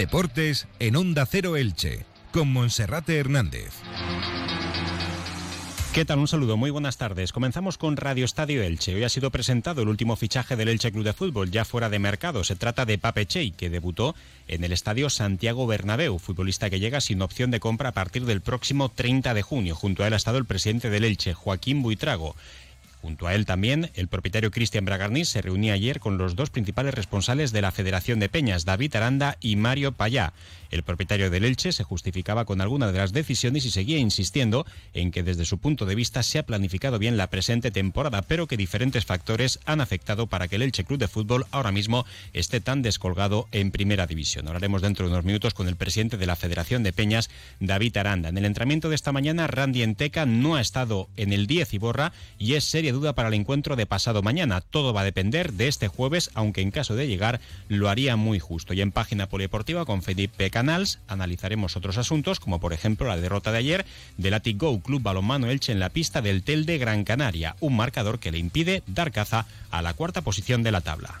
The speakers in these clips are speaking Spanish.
Deportes en Onda Cero Elche, con Monserrate Hernández. ¿Qué tal? Un saludo, muy buenas tardes. Comenzamos con Radio Estadio Elche. Hoy ha sido presentado el último fichaje del Elche Club de Fútbol, ya fuera de mercado. Se trata de Pape Chey, que debutó en el estadio Santiago Bernabéu, futbolista que llega sin opción de compra a partir del próximo 30 de junio. Junto a él ha estado el presidente del Elche, Joaquín Buitrago. Junto a él también, el propietario Cristian Bragarnis se reunía ayer con los dos principales responsables de la Federación de Peñas, David Aranda y Mario Payá. El propietario del Elche se justificaba con alguna de las decisiones y seguía insistiendo en que desde su punto de vista se ha planificado bien la presente temporada, pero que diferentes factores han afectado para que el Elche Club de Fútbol ahora mismo esté tan descolgado en primera división. Hablaremos dentro de unos minutos con el presidente de la Federación de Peñas, David Aranda. En el entrenamiento de esta mañana, Randy Enteca no ha estado en el 10 y borra y es duda para el encuentro de pasado mañana. Todo va a depender de este jueves, aunque en caso de llegar lo haría muy justo. Y en página polideportiva con Felipe Canals analizaremos otros asuntos, como por ejemplo la derrota de ayer del Go Club Balonmano Elche en la pista del Tel de Gran Canaria, un marcador que le impide dar caza a la cuarta posición de la tabla.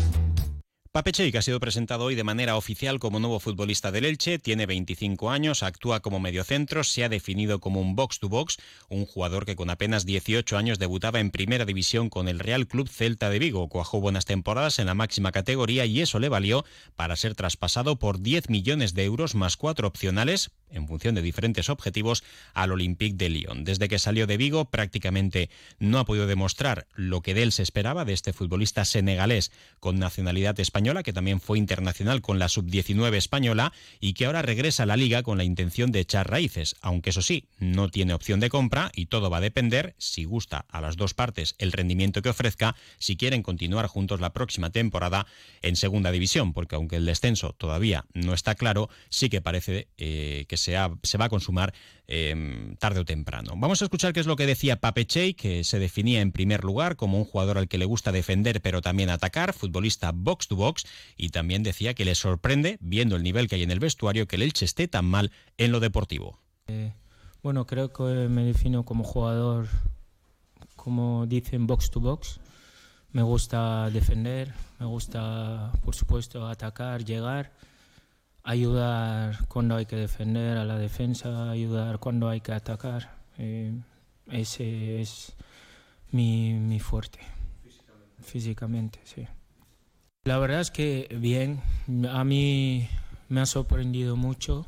Pape que ha sido presentado hoy de manera oficial como nuevo futbolista del Elche, tiene 25 años, actúa como mediocentro, se ha definido como un box-to-box, un jugador que con apenas 18 años debutaba en primera división con el Real Club Celta de Vigo, cuajó buenas temporadas en la máxima categoría y eso le valió para ser traspasado por 10 millones de euros más cuatro opcionales en función de diferentes objetivos al Olympique de Lyon. Desde que salió de Vigo prácticamente no ha podido demostrar lo que de él se esperaba de este futbolista senegalés con nacionalidad española, que también fue internacional con la sub-19 española y que ahora regresa a la liga con la intención de echar raíces, aunque eso sí, no tiene opción de compra y todo va a depender, si gusta a las dos partes el rendimiento que ofrezca, si quieren continuar juntos la próxima temporada en segunda división, porque aunque el descenso todavía no está claro, sí que parece eh, que se, va a consumar em, tarde o temprano. Vamos a escuchar qué es lo que decía Pape Chey, que se definía en primer lugar como un jugador al que le gusta defender pero también atacar, futbolista box to box, y también decía que le sorprende, viendo el nivel que hay en el vestuario, que el Elche esté tan mal en lo deportivo. Eh, bueno, creo que me defino como jugador, como dicen, box to box. Me gusta defender, me gusta, por supuesto, atacar, llegar ayudar cuando hay que defender a la defensa, ayudar cuando hay que atacar. Eh, ese es mi, mi fuerte. Físicamente. Físicamente, sí. La verdad es que bien, a mí me ha sorprendido mucho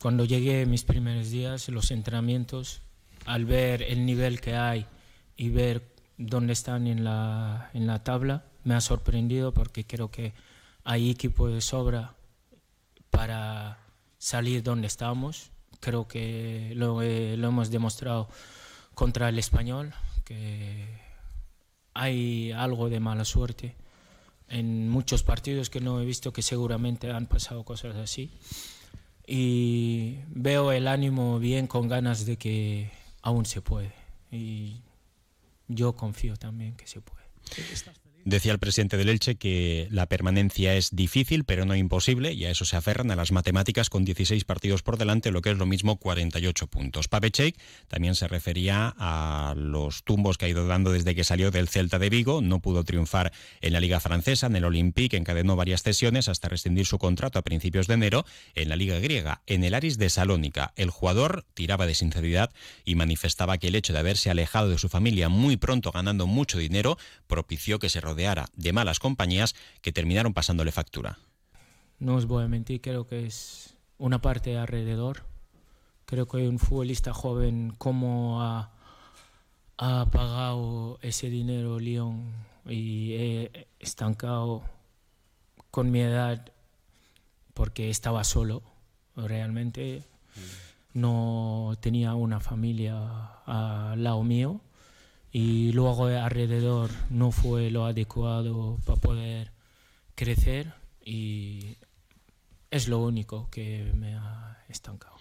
cuando llegué mis primeros días, los entrenamientos, al ver el nivel que hay y ver dónde están en la, en la tabla, me ha sorprendido porque creo que hay equipo de sobra para salir donde estamos. Creo que lo, lo hemos demostrado contra el español, que hay algo de mala suerte en muchos partidos que no he visto que seguramente han pasado cosas así. Y veo el ánimo bien con ganas de que aún se puede. Y yo confío también que se puede. Decía el presidente del Elche que la permanencia es difícil, pero no imposible, y a eso se aferran a las matemáticas con 16 partidos por delante, lo que es lo mismo 48 puntos. Pavechek también se refería a los tumbos que ha ido dando desde que salió del Celta de Vigo, no pudo triunfar en la Liga Francesa, en el Olympique encadenó varias cesiones hasta rescindir su contrato a principios de enero en la Liga Griega, en el Aris de Salónica. El jugador tiraba de sinceridad y manifestaba que el hecho de haberse alejado de su familia muy pronto ganando mucho dinero propició que se rodeara de malas compañías que terminaron pasándole factura. No os voy a mentir, creo que es una parte alrededor. Creo que un futbolista joven, como ha, ha pagado ese dinero León y he estancado con mi edad porque estaba solo, realmente no tenía una familia al lado mío y luego alrededor no fue lo adecuado para poder crecer y es lo único que me ha estancado.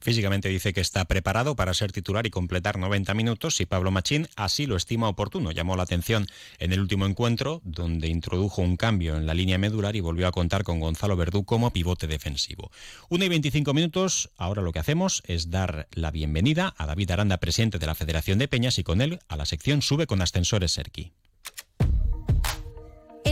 Físicamente dice que está preparado para ser titular y completar 90 minutos y Pablo Machín así lo estima oportuno. Llamó la atención en el último encuentro, donde introdujo un cambio en la línea medular y volvió a contar con Gonzalo Verdú como pivote defensivo. 1 y 25 minutos, ahora lo que hacemos es dar la bienvenida a David Aranda, presidente de la Federación de Peñas, y con él a la sección Sube con Ascensores Serki.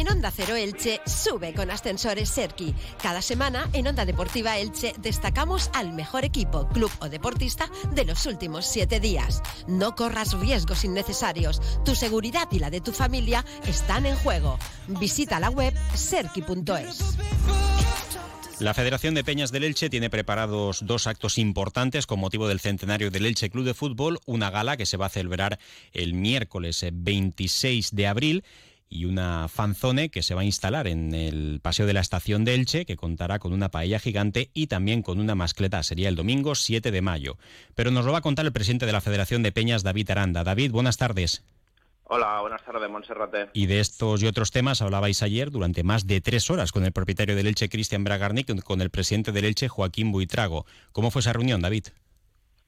En Onda Cero Elche sube con ascensores Serki. Cada semana en Onda Deportiva Elche destacamos al mejor equipo, club o deportista de los últimos siete días. No corras riesgos innecesarios. Tu seguridad y la de tu familia están en juego. Visita la web serki.es. La Federación de Peñas del Elche tiene preparados dos actos importantes con motivo del centenario del Elche Club de Fútbol, una gala que se va a celebrar el miércoles 26 de abril y una fanzone que se va a instalar en el paseo de la estación de Elche, que contará con una paella gigante y también con una mascleta. Sería el domingo 7 de mayo. Pero nos lo va a contar el presidente de la Federación de Peñas, David Aranda. David, buenas tardes. Hola, buenas tardes, Monserrate. Y de estos y otros temas hablabais ayer durante más de tres horas con el propietario del Elche, Cristian Bragarnik, y con el presidente del Elche, Joaquín Buitrago. ¿Cómo fue esa reunión, David?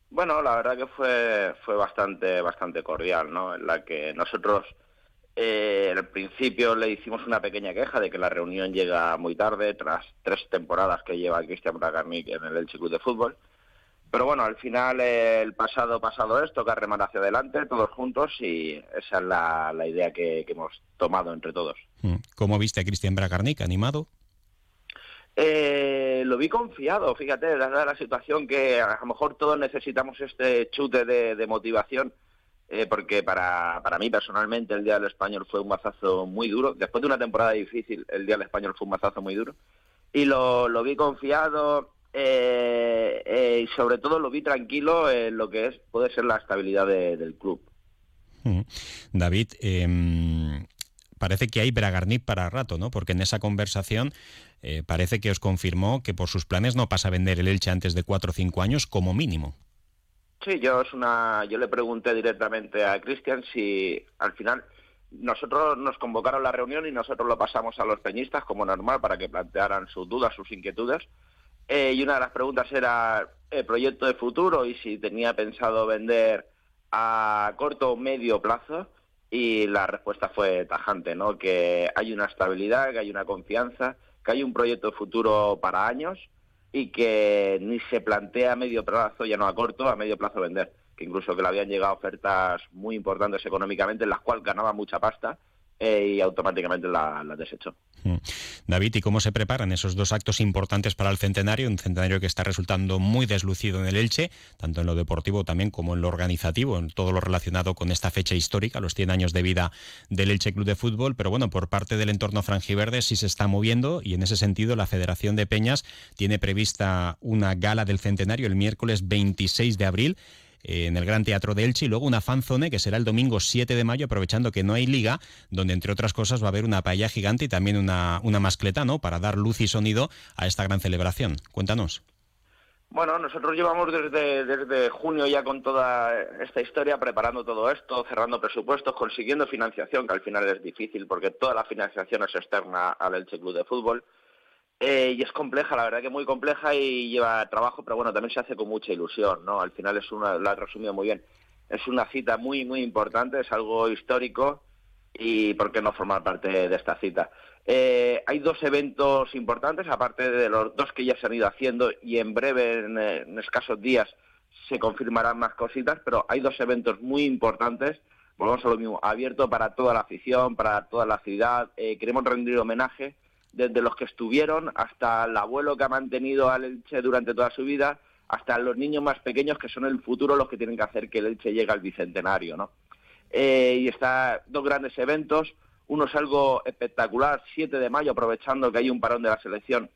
Bueno, la verdad que fue, fue bastante, bastante cordial, ¿no? En la que nosotros eh, al principio le hicimos una pequeña queja de que la reunión llega muy tarde, tras tres temporadas que lleva Cristian Bragarnik en el Elche Club de Fútbol. Pero bueno, al final el pasado pasado esto, que remar hacia adelante, todos juntos, y esa es la, idea que, hemos tomado entre todos. Mm. ¿Cómo viste a Cristian Bragarnik animado? Eh, lo vi confiado, fíjate, dada la situación que a lo mejor todos necesitamos este chute de motivación eh, porque para, para mí personalmente el Día del Español fue un mazazo muy duro. Después de una temporada difícil, el Día del Español fue un mazazo muy duro. Y lo, lo vi confiado eh, eh, y sobre todo lo vi tranquilo en lo que es puede ser la estabilidad del club. David, em, parece que hay Bragarnik para rato, ¿no? Porque en esa conversación parece que os confirmó que por sus planes no pasa a vender el Elche antes de cuatro o cinco años como mínimo. Sí, yo es una, yo le pregunté directamente a Cristian si al final nosotros nos convocaron la reunión y nosotros lo pasamos a los peñistas como normal para que plantearan sus dudas, sus inquietudes. Eh, y una de las preguntas era el proyecto de futuro y si tenía pensado vender a corto o medio plazo. Y la respuesta fue tajante, ¿no? Que hay una estabilidad, que hay una confianza, que hay un proyecto de futuro para años y que ni se plantea a medio plazo, ya no a corto, a medio plazo vender. Que incluso que le habían llegado ofertas muy importantes económicamente, en las cuales ganaba mucha pasta eh, y automáticamente la, la desechó. Mm. David, ¿y cómo se preparan esos dos actos importantes para el centenario? Un centenario que está resultando muy deslucido en el Elche, tanto en lo deportivo también como en lo organizativo, en todo lo relacionado con esta fecha histórica, los 100 años de vida del Elche Club de Fútbol. Pero bueno, por parte del entorno franjiverde sí se está moviendo y en ese sentido la Federación de Peñas tiene prevista una gala del centenario el miércoles 26 de abril en el Gran Teatro de Elche y luego una fanzone que será el domingo 7 de mayo, aprovechando que no hay liga, donde entre otras cosas va a haber una paella gigante y también una, una mascleta, ¿no? Para dar luz y sonido a esta gran celebración. Cuéntanos. Bueno, nosotros llevamos desde, desde junio ya con toda esta historia, preparando todo esto, cerrando presupuestos, consiguiendo financiación, que al final es difícil porque toda la financiación es externa al Elche Club de Fútbol. Eh, y es compleja, la verdad que muy compleja y lleva trabajo, pero bueno, también se hace con mucha ilusión, ¿no? Al final es una, lo has resumido muy bien, es una cita muy, muy importante, es algo histórico y ¿por qué no formar parte de esta cita? Eh, hay dos eventos importantes, aparte de los dos que ya se han ido haciendo y en breve, en, escasos días, se confirmarán más cositas, pero hay dos eventos muy importantes, volvemos a lo mismo, abierto para toda la afición, para toda la ciudad, eh, queremos rendir homenaje desde los que estuvieron hasta el abuelo que ha mantenido al Elche durante toda su vida, hasta los niños más pequeños que son el futuro los que tienen que hacer que el Elche llegue al bicentenario, ¿no? Eh, y está dos grandes eventos, uno es algo espectacular, 7 de mayo, aprovechando que hay un parón de la selección,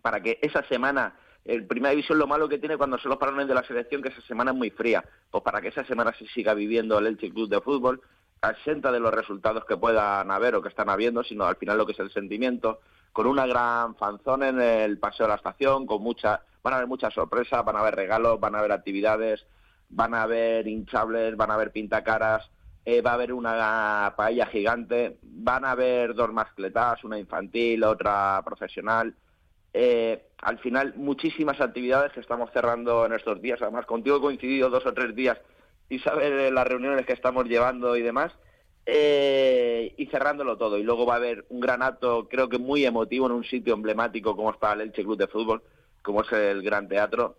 para que esa semana, el Primera División lo malo que tiene cuando son los parones de la selección, que esa semana es muy fría, pues para que esa semana se siga viviendo el Elche Club de Fútbol, asenta de los resultados que puedan haber o que están habiendo, sino al final lo que es el sentimiento, con una gran fanzón en el paseo de la estación, con mucha, van a haber muchas sorpresas, van a haber regalos, van a haber actividades, van a haber hinchables, van a haber pintacaras, eh, va a haber una paella gigante, van a haber dos mascletas, una infantil, otra profesional. Eh, al final, muchísimas actividades que estamos cerrando en estos días. Además, contigo he coincidido dos o tres días y sabes las reuniones que estamos llevando y demás. Eh, y cerrándolo todo. Y luego va a haber un gran acto, creo que muy emotivo, en un sitio emblemático como es para el Elche Club de Fútbol, como es el Gran Teatro,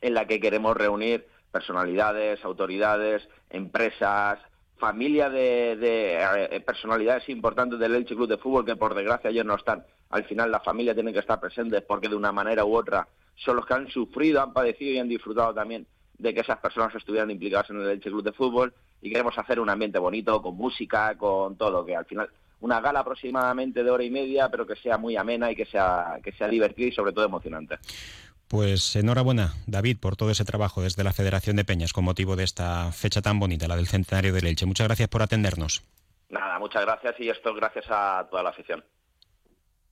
en la que queremos reunir personalidades, autoridades, empresas, familia de, eh, personalidades importantes del Elche Club de Fútbol que por desgracia ellos no están. Al final la familia tiene que estar presente porque de una manera u otra son los que han sufrido, han padecido y han disfrutado también de que esas personas estuvieran implicadas en el Elche Club de Fútbol y queremos hacer un ambiente bonito, con música, con todo, que al final una gala aproximadamente de hora y media, pero que sea muy amena y que sea, que sea divertida y sobre todo emocionante. Pues enhorabuena, David, por todo ese trabajo desde la Federación de Peñas con motivo de esta fecha tan bonita, la del centenario de Leche. Muchas gracias por atendernos. Nada, muchas gracias y esto gracias a toda la afición.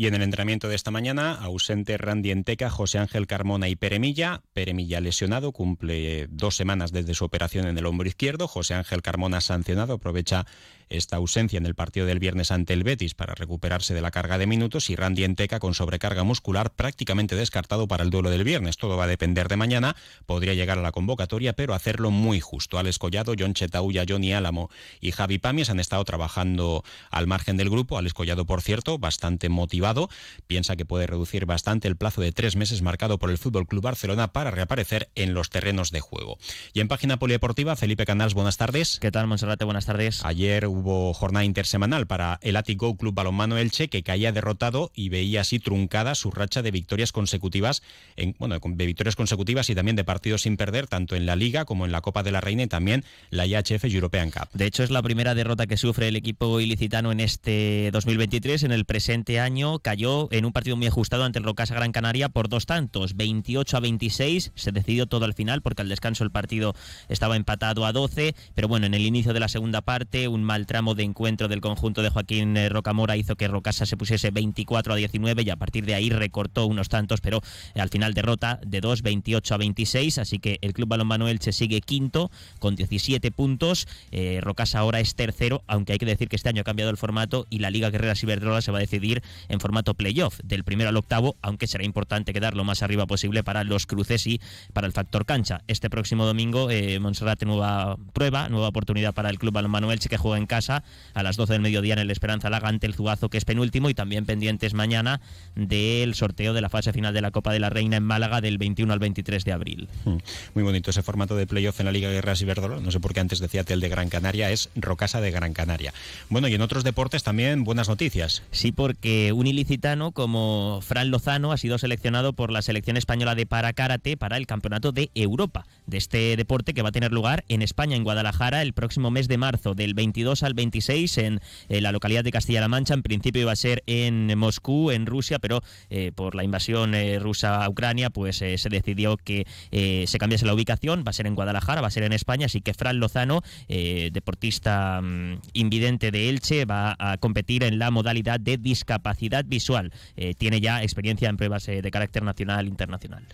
Y en el entrenamiento de esta mañana, ausente Randy Enteca, José Ángel Carmona y Peremilla. Peremilla lesionado, cumple dos semanas desde su operación en el hombro izquierdo. José Ángel Carmona sancionado, aprovecha esta ausencia en el partido del viernes ante el Betis para recuperarse de la carga de minutos y Randy Enteca con sobrecarga muscular prácticamente descartado para el duelo del viernes. Todo va a depender de mañana. Podría llegar a la convocatoria, pero hacerlo muy justo. Alex Collado, John Chetauya, Johnny Álamo y Javi Pamies han estado trabajando al margen del grupo. Alex Collado, por cierto, bastante motivado. Piensa que puede reducir bastante el plazo de tres meses marcado por el Fútbol Club Barcelona para reaparecer en los terrenos de juego. Y en página polideportiva, Felipe Canals, buenas tardes. ¿Qué tal, Monserrate? Buenas tardes. Ayer hubo jornada intersemanal para el Atico Club Balonmano Elche, que caía derrotado y veía así truncada su racha de victorias consecutivas, en, bueno, de victorias consecutivas y también de partidos sin perder, tanto en la Liga como en la Copa de la Reina y también la IHF European Cup. De hecho, es la primera derrota que sufre el equipo ilicitano en este 2023. En el presente año cayó en un partido muy ajustado ante el Rocasa Gran Canaria por dos tantos, 28 a 26. Se decidió todo al final porque al descanso el partido estaba empatado a 12, pero bueno, en el inicio de la segunda parte, un mal tramo de encuentro del conjunto de Joaquín eh, Rocamora hizo que Rocasa se pusiese 24 a 19 y a partir de ahí recortó unos tantos, pero al final derrota de 2, 28 a 26, así que el Club Balonmano Elche sigue quinto con 17 puntos, eh, Rocasa ahora es tercero, aunque hay que decir que este año ha cambiado el formato y la Liga Guerrera Ciberdrola se va a decidir en formato playoff, del primero al octavo, aunque será importante quedar lo más arriba posible para los cruces y para el factor cancha. Este próximo domingo, eh, Monserrate nueva prueba, nueva oportunidad para el Club Balonmano Elche que juega en casa a las 12 del mediodía en el Esperanza Lagante, el Zugazo, que es penúltimo, y también pendientes mañana del sorteo de la fase final de la Copa de la Reina en Málaga del 21 al 23 de abril. Hmm. Muy bonito ese formato de playoff en la Liga Guerras Iberdrola. No sé por qué antes decía Tel de Gran Canaria, es Rocasa de Gran Canaria. Bueno, y en otros deportes también buenas noticias. Sí, porque un ilicitano como Fran Lozano ha sido seleccionado por la selección española de para karate para el Campeonato de Europa de este deporte que va a tener lugar en España, en Guadalajara, el próximo mes de marzo, del 22 al 26 en eh, la localidad de Castilla-La Mancha. En principio iba a ser en Moscú, en Rusia, pero eh, por la invasión eh, rusa a Ucrania, pues se decidió que se cambiase la ubicación. Va a ser en Guadalajara, va a ser en España. Así que Fran Lozano, deportista mm, invidente de Elche, va a competir en la modalidad de discapacidad visual. tiene ya experiencia en pruebas de carácter nacional e internacional.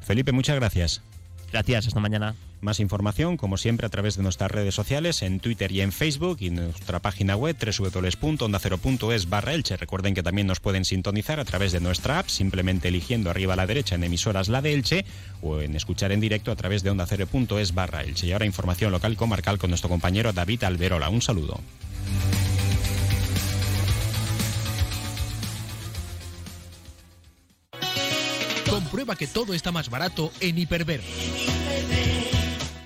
Felipe, muchas gracias. Gracias, hasta mañana. Más información, como siempre, a través de nuestras redes sociales, en Twitter y en Facebook, y nuestra página web www.ondacero.es barra Elche. Recuerden que también nos pueden sintonizar a través de nuestra app, simplemente eligiendo arriba a la derecha en emisoras la de Elche, o en escuchar en directo a través de ondacero.es barra Elche. Y ahora información local comarcal con nuestro compañero David Alberola. Un saludo. Comprueba que todo está más barato en Hiperver.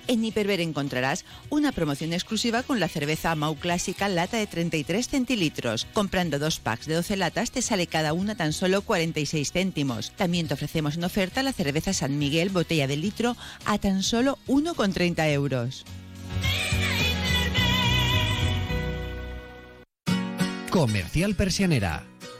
En Hiperver encontrarás una promoción exclusiva con la cerveza Mau Clásica lata de 33 centilitros. Comprando dos packs de 12 latas te sale cada una tan solo 46 céntimos. También te ofrecemos en oferta la cerveza San Miguel botella de litro a tan solo 1,30 euros. Comercial Persianera